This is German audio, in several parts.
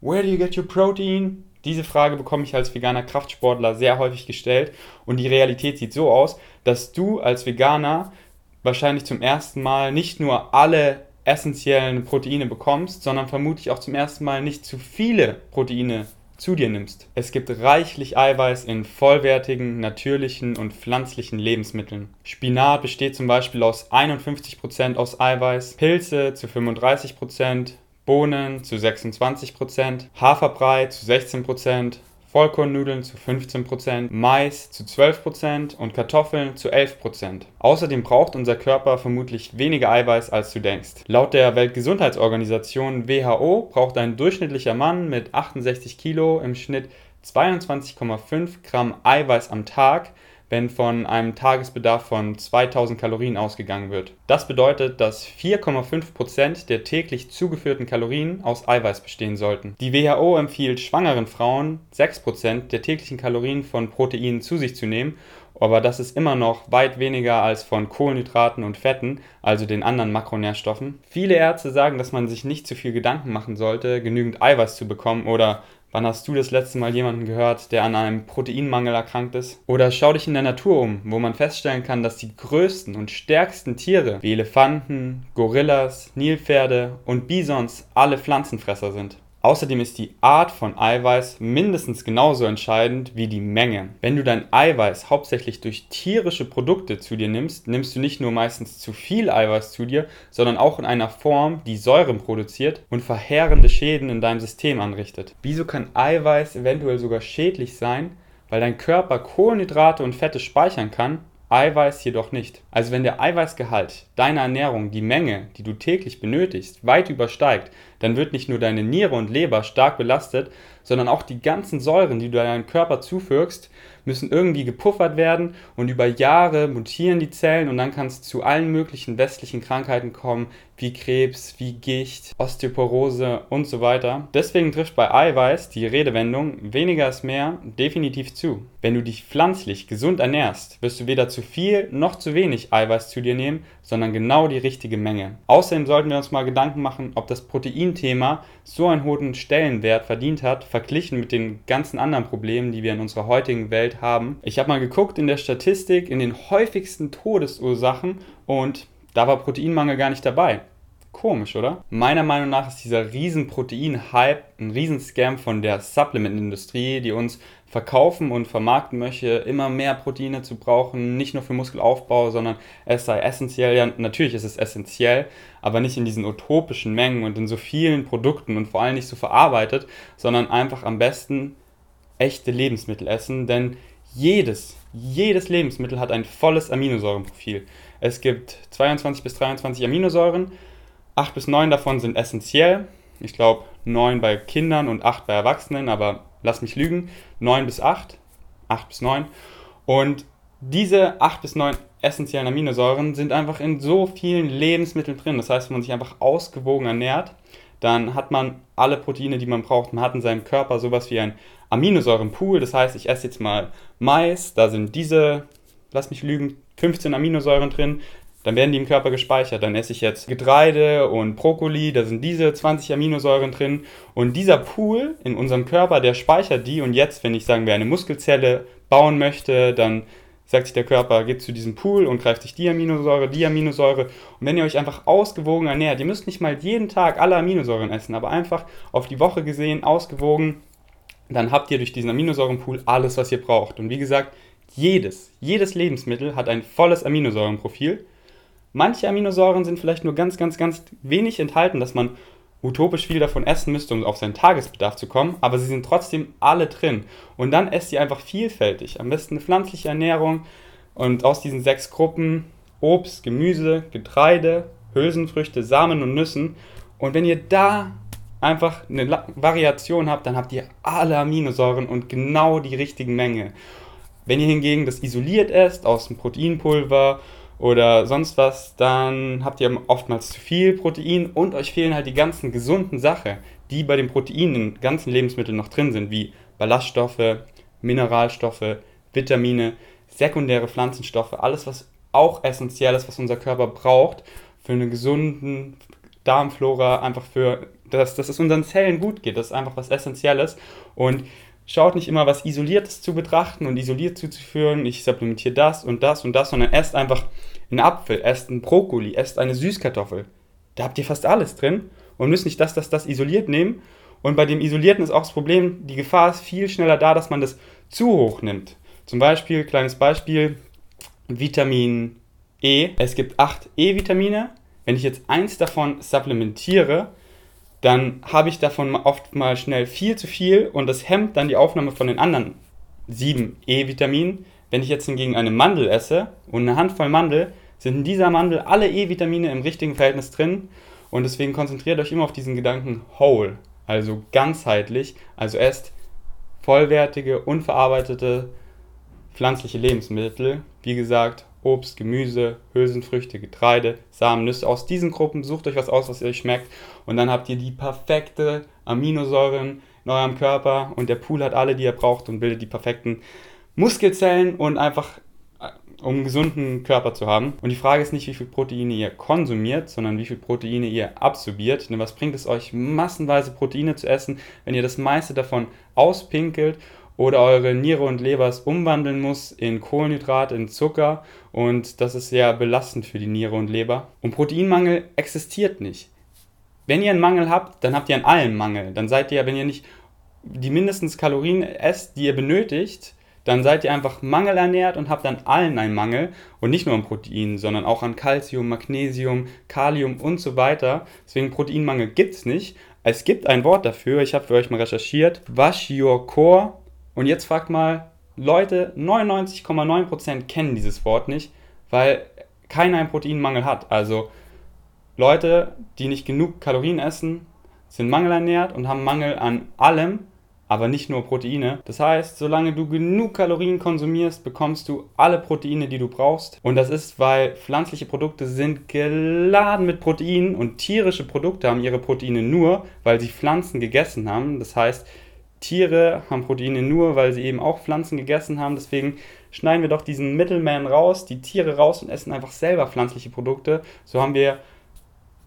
Where do you get your protein? Diese Frage bekomme ich als veganer Kraftsportler sehr häufig gestellt und die Realität sieht so aus, dass du als Veganer wahrscheinlich zum ersten Mal nicht nur alle essentiellen Proteine bekommst, sondern vermutlich auch zum ersten Mal nicht zu viele Proteine zu dir nimmst. Es gibt reichlich Eiweiß in vollwertigen, natürlichen und pflanzlichen Lebensmitteln. Spinat besteht zum Beispiel aus 51% aus Eiweiß, Pilze zu 35%, Bohnen zu 26%, Haferbrei zu 16%, Vollkornnudeln zu 15%, Mais zu 12% und Kartoffeln zu 11%. Außerdem braucht unser Körper vermutlich weniger Eiweiß als du denkst. Laut der Weltgesundheitsorganisation WHO braucht ein durchschnittlicher Mann mit 68 Kilo im Schnitt 22,5 Gramm Eiweiß am Tag, wenn von einem Tagesbedarf von 2000 Kalorien ausgegangen wird. Das bedeutet, dass 4,5% der täglich zugeführten Kalorien aus Eiweiß bestehen sollten. Die WHO empfiehlt schwangeren Frauen 6% der täglichen Kalorien von Proteinen zu sich zu nehmen, aber das ist immer noch weit weniger als von Kohlenhydraten und Fetten, also den anderen Makronährstoffen. Viele Ärzte sagen, dass man sich nicht zu viel Gedanken machen sollte, genügend Eiweiß zu bekommen oder Wann hast du das letzte Mal jemanden gehört, der an einem Proteinmangel erkrankt ist? Oder schau dich in der Natur um, wo man feststellen kann, dass die größten und stärksten Tiere wie Elefanten, Gorillas, Nilpferde und Bisons alle Pflanzenfresser sind. Außerdem ist die Art von Eiweiß mindestens genauso entscheidend wie die Menge. Wenn du dein Eiweiß hauptsächlich durch tierische Produkte zu dir nimmst, nimmst du nicht nur meistens zu viel Eiweiß zu dir, sondern auch in einer Form, die Säuren produziert und verheerende Schäden in deinem System anrichtet. Wieso kann Eiweiß eventuell sogar schädlich sein? Weil dein Körper Kohlenhydrate und Fette speichern kann Eiweiß jedoch nicht. Also wenn der Eiweißgehalt deiner Ernährung die Menge, die du täglich benötigst, weit übersteigt, dann wird nicht nur deine Niere und Leber stark belastet, sondern auch die ganzen Säuren, die du deinem Körper zufügst, müssen irgendwie gepuffert werden und über Jahre mutieren die Zellen und dann kann es zu allen möglichen westlichen Krankheiten kommen, wie Krebs, wie Gicht, Osteoporose und so weiter. Deswegen trifft bei Eiweiß die Redewendung weniger ist mehr definitiv zu. Wenn du dich pflanzlich gesund ernährst, wirst du weder zu viel noch zu wenig Eiweiß zu dir nehmen, sondern genau die richtige Menge. Außerdem sollten wir uns mal Gedanken machen, ob das Proteinthema so einen hohen Stellenwert verdient hat, verglichen mit den ganzen anderen Problemen, die wir in unserer heutigen Welt haben. Ich habe mal geguckt in der Statistik in den häufigsten Todesursachen und da war Proteinmangel gar nicht dabei. Komisch, oder? Meiner Meinung nach ist dieser riesen Protein-Hype ein riesen Scam von der Supplement-Industrie, die uns verkaufen und vermarkten möchte, immer mehr Proteine zu brauchen, nicht nur für Muskelaufbau, sondern es sei essentiell. Ja, natürlich ist es essentiell, aber nicht in diesen utopischen Mengen und in so vielen Produkten und vor allem nicht so verarbeitet, sondern einfach am besten echte Lebensmittel essen, denn jedes, jedes Lebensmittel hat ein volles Aminosäurenprofil. Es gibt 22 bis 23 Aminosäuren, 8 bis 9 davon sind essentiell. Ich glaube 9 bei Kindern und 8 bei Erwachsenen, aber lass mich lügen. 9 bis 8, 8 bis 9. Und diese 8 bis 9 essentiellen Aminosäuren sind einfach in so vielen Lebensmitteln drin. Das heißt, wenn man sich einfach ausgewogen ernährt, dann hat man alle Proteine, die man braucht. Man hat in seinem Körper sowas wie ein Aminosäurenpool. Das heißt, ich esse jetzt mal Mais, da sind diese, lass mich lügen, 15 Aminosäuren drin. Dann werden die im Körper gespeichert. Dann esse ich jetzt Getreide und Brokkoli, da sind diese 20 Aminosäuren drin. Und dieser Pool in unserem Körper, der speichert die. Und jetzt, wenn ich sagen wir eine Muskelzelle bauen möchte, dann sagt sich der Körper, geht zu diesem Pool und greift sich die Aminosäure, die Aminosäure. Und wenn ihr euch einfach ausgewogen ernährt, ihr müsst nicht mal jeden Tag alle Aminosäuren essen, aber einfach auf die Woche gesehen, ausgewogen, dann habt ihr durch diesen Aminosäurenpool alles, was ihr braucht. Und wie gesagt, jedes, jedes Lebensmittel hat ein volles Aminosäurenprofil. Manche Aminosäuren sind vielleicht nur ganz, ganz, ganz wenig enthalten, dass man utopisch viel davon essen müsste, um auf seinen Tagesbedarf zu kommen, aber sie sind trotzdem alle drin. Und dann esst ihr einfach vielfältig. Am besten eine pflanzliche Ernährung und aus diesen sechs Gruppen Obst, Gemüse, Getreide, Hülsenfrüchte, Samen und Nüssen. Und wenn ihr da einfach eine Variation habt, dann habt ihr alle Aminosäuren und genau die richtige Menge. Wenn ihr hingegen das isoliert esst aus dem Proteinpulver oder sonst was, dann habt ihr oftmals zu viel Protein und euch fehlen halt die ganzen gesunden Sachen, die bei den Proteinen in ganzen Lebensmitteln noch drin sind, wie Ballaststoffe, Mineralstoffe, Vitamine, sekundäre Pflanzenstoffe, alles was auch essentiell ist, was unser Körper braucht für einen gesunden Darmflora, einfach für dass, dass es unseren Zellen gut geht. Das ist einfach was Essentielles. Und schaut nicht immer was Isoliertes zu betrachten und isoliert zuzuführen. Ich supplementiere das und das und das, sondern esst einfach einen Apfel, esst einen Brokkoli, esst eine Süßkartoffel. Da habt ihr fast alles drin und müsst nicht das, das, das isoliert nehmen. Und bei dem Isolierten ist auch das Problem, die Gefahr ist viel schneller da, dass man das zu hoch nimmt. Zum Beispiel, kleines Beispiel, Vitamin E. Es gibt acht E-Vitamine. Wenn ich jetzt eins davon supplementiere, dann habe ich davon oft mal schnell viel zu viel und das hemmt dann die Aufnahme von den anderen sieben E-Vitaminen. Wenn ich jetzt hingegen eine Mandel esse und eine Handvoll Mandel, sind in dieser Mandel alle E-Vitamine im richtigen Verhältnis drin und deswegen konzentriert euch immer auf diesen Gedanken whole, also ganzheitlich, also esst vollwertige, unverarbeitete pflanzliche Lebensmittel, wie gesagt, Obst, Gemüse, Hülsenfrüchte, Getreide, Samen, Nüsse. Aus diesen Gruppen sucht euch was aus, was euch schmeckt. Und dann habt ihr die perfekte Aminosäuren in eurem Körper und der Pool hat alle, die ihr braucht und bildet die perfekten Muskelzellen und einfach äh, um einen gesunden Körper zu haben. Und die Frage ist nicht, wie viel Proteine ihr konsumiert, sondern wie viel Proteine ihr absorbiert. Denn was bringt es euch, massenweise Proteine zu essen, wenn ihr das meiste davon auspinkelt oder eure Niere und Leber es umwandeln muss in Kohlenhydrat, in Zucker und das ist sehr belastend für die Niere und Leber. Und Proteinmangel existiert nicht. Wenn ihr einen Mangel habt, dann habt ihr an allem Mangel. Dann seid ihr, wenn ihr nicht die mindestens Kalorien esst, die ihr benötigt, dann seid ihr einfach mangelernährt und habt an allen einen Mangel und nicht nur an Proteinen, sondern auch an Calcium, Magnesium, Kalium und so weiter. Deswegen Proteinmangel gibt es nicht. Es gibt ein Wort dafür, ich habe für euch mal recherchiert. Wash your core und jetzt fragt mal, Leute, 99,9% kennen dieses Wort nicht, weil keiner einen Proteinmangel hat. Also Leute, die nicht genug Kalorien essen, sind mangelernährt und haben Mangel an allem, aber nicht nur Proteine. Das heißt, solange du genug Kalorien konsumierst, bekommst du alle Proteine, die du brauchst. Und das ist, weil pflanzliche Produkte sind geladen mit Proteinen und tierische Produkte haben ihre Proteine nur, weil sie Pflanzen gegessen haben. Das heißt, Tiere haben Proteine nur, weil sie eben auch Pflanzen gegessen haben. Deswegen schneiden wir doch diesen Middleman raus, die Tiere raus und essen einfach selber pflanzliche Produkte. So haben wir,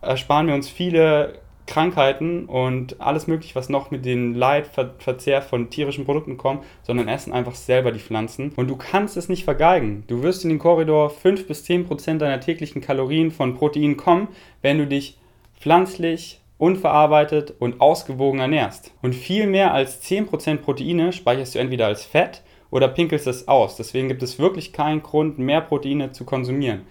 ersparen wir uns viele Krankheiten und alles mögliche, was noch mit dem Leidverzehr von tierischen Produkten kommt, sondern essen einfach selber die Pflanzen. Und du kannst es nicht vergeigen. Du wirst in den Korridor 5 bis 10 Prozent deiner täglichen Kalorien von Protein kommen, wenn du dich pflanzlich unverarbeitet und ausgewogen ernährst. Und viel mehr als 10% Proteine speicherst du entweder als Fett oder pinkelst es aus. Deswegen gibt es wirklich keinen Grund, mehr Proteine zu konsumieren.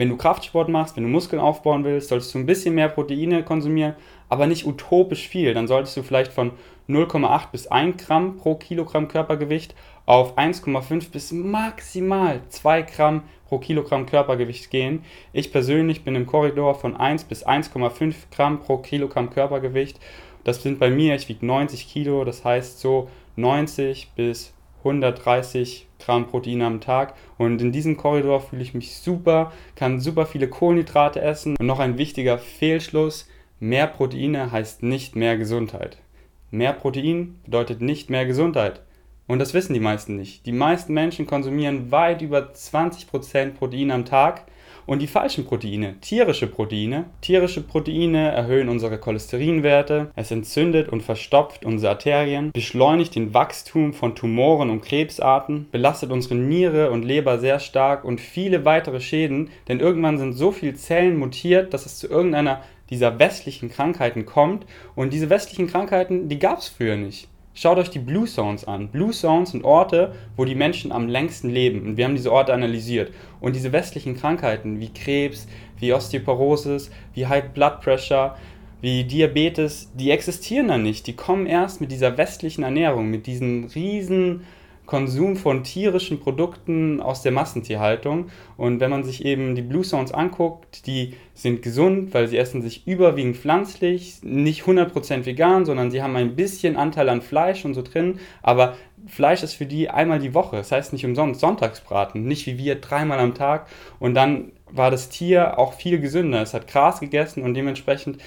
Wenn du Kraftsport machst, wenn du Muskeln aufbauen willst, solltest du ein bisschen mehr Proteine konsumieren, aber nicht utopisch viel. Dann solltest du vielleicht von 0,8 bis 1 Gramm pro Kilogramm Körpergewicht auf 1,5 bis maximal 2 Gramm pro Kilogramm Körpergewicht gehen. Ich persönlich bin im Korridor von 1 bis 1,5 Gramm pro Kilogramm Körpergewicht. Das sind bei mir, ich wiege 90 Kilo, das heißt so 90 bis 130 Gramm Protein am Tag. Und in diesem Korridor fühle ich mich super, kann super viele Kohlenhydrate essen. Und noch ein wichtiger Fehlschluss, mehr Proteine heißt nicht mehr Gesundheit. Mehr Protein bedeutet nicht mehr Gesundheit. Und das wissen die meisten nicht. Die meisten Menschen konsumieren weit über 20% Protein am Tag und die falschen Proteine, tierische Proteine. Tierische Proteine erhöhen unsere Cholesterinwerte, es entzündet und verstopft unsere Arterien, beschleunigt den Wachstum von Tumoren und Krebsarten, belastet unsere Niere und Leber sehr stark und viele weitere Schäden, denn irgendwann sind so viele Zellen mutiert, dass es zu irgendeiner dieser westlichen Krankheiten kommt und diese westlichen Krankheiten, die gab es früher nicht. Schaut euch die Blue Zones an. Blue Zones sind Orte, wo die Menschen am längsten leben. Und wir haben diese Orte analysiert. Und diese westlichen Krankheiten wie Krebs, wie Osteoporosis, wie High Blood Pressure, wie Diabetes, die existieren da nicht. Die kommen erst mit dieser westlichen Ernährung, mit diesen riesen Konsum von tierischen Produkten aus der Massentierhaltung. Und wenn man sich eben die Blue Zones anguckt, die sind gesund, weil sie essen sich überwiegend pflanzlich, nicht 100% vegan, sondern sie haben ein bisschen Anteil an Fleisch und so drin. Aber Fleisch ist für die einmal die Woche. Das heißt nicht umsonst Sonntagsbraten, nicht wie wir dreimal am Tag. Und dann war das Tier auch viel gesünder. Es hat Gras gegessen und dementsprechend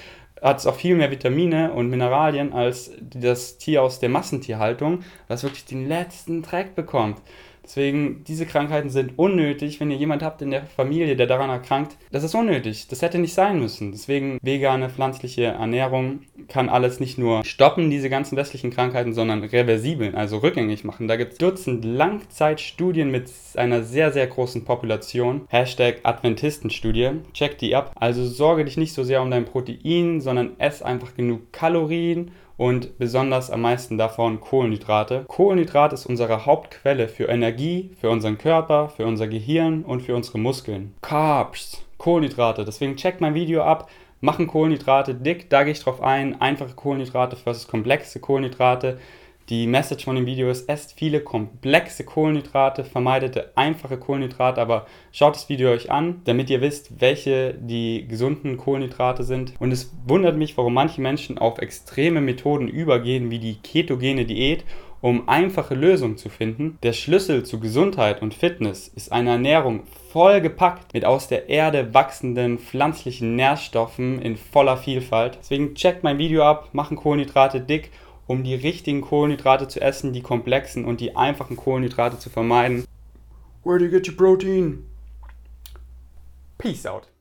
hat es auch viel mehr Vitamine und Mineralien als das Tier aus der Massentierhaltung, was wirklich den letzten Dreck bekommt. Deswegen, diese Krankheiten sind unnötig. Wenn ihr jemand habt in der Familie, der daran erkrankt, das ist unnötig. Das hätte nicht sein müssen. Deswegen, vegane, pflanzliche Ernährung kann alles nicht nur stoppen, diese ganzen westlichen Krankheiten, sondern reversibeln, also rückgängig machen. Da gibt es Dutzend Langzeitstudien mit einer sehr, sehr großen Population. Hashtag Adventistenstudie. Check die ab. Also sorge dich nicht so sehr um dein Protein, sondern ess einfach genug Kalorien und besonders am meisten davon Kohlenhydrate. Kohlenhydrat ist unsere Hauptquelle für Energie, für unseren Körper, für unser Gehirn und für unsere Muskeln. Carbs, Kohlenhydrate. Deswegen checkt mein Video ab. Machen Kohlenhydrate dick, da gehe ich drauf ein. Einfache Kohlenhydrate versus komplexe Kohlenhydrate. Die Message von dem Video ist, esst viele komplexe Kohlenhydrate, vermeidet einfache Kohlenhydrate, aber schaut das Video euch an, damit ihr wisst, welche die gesunden Kohlenhydrate sind. Und es wundert mich, warum manche Menschen auf extreme Methoden übergehen, wie die ketogene Diät, um einfache Lösungen zu finden. Der Schlüssel zu Gesundheit und Fitness ist eine Ernährung vollgepackt mit aus der Erde wachsenden pflanzlichen Nährstoffen in voller Vielfalt. Deswegen checkt mein Video ab, machen Kohlenhydrate dick um die richtigen Kohlenhydrate zu essen, die komplexen und die einfachen Kohlenhydrate zu vermeiden. Where do you get your protein? Peace out.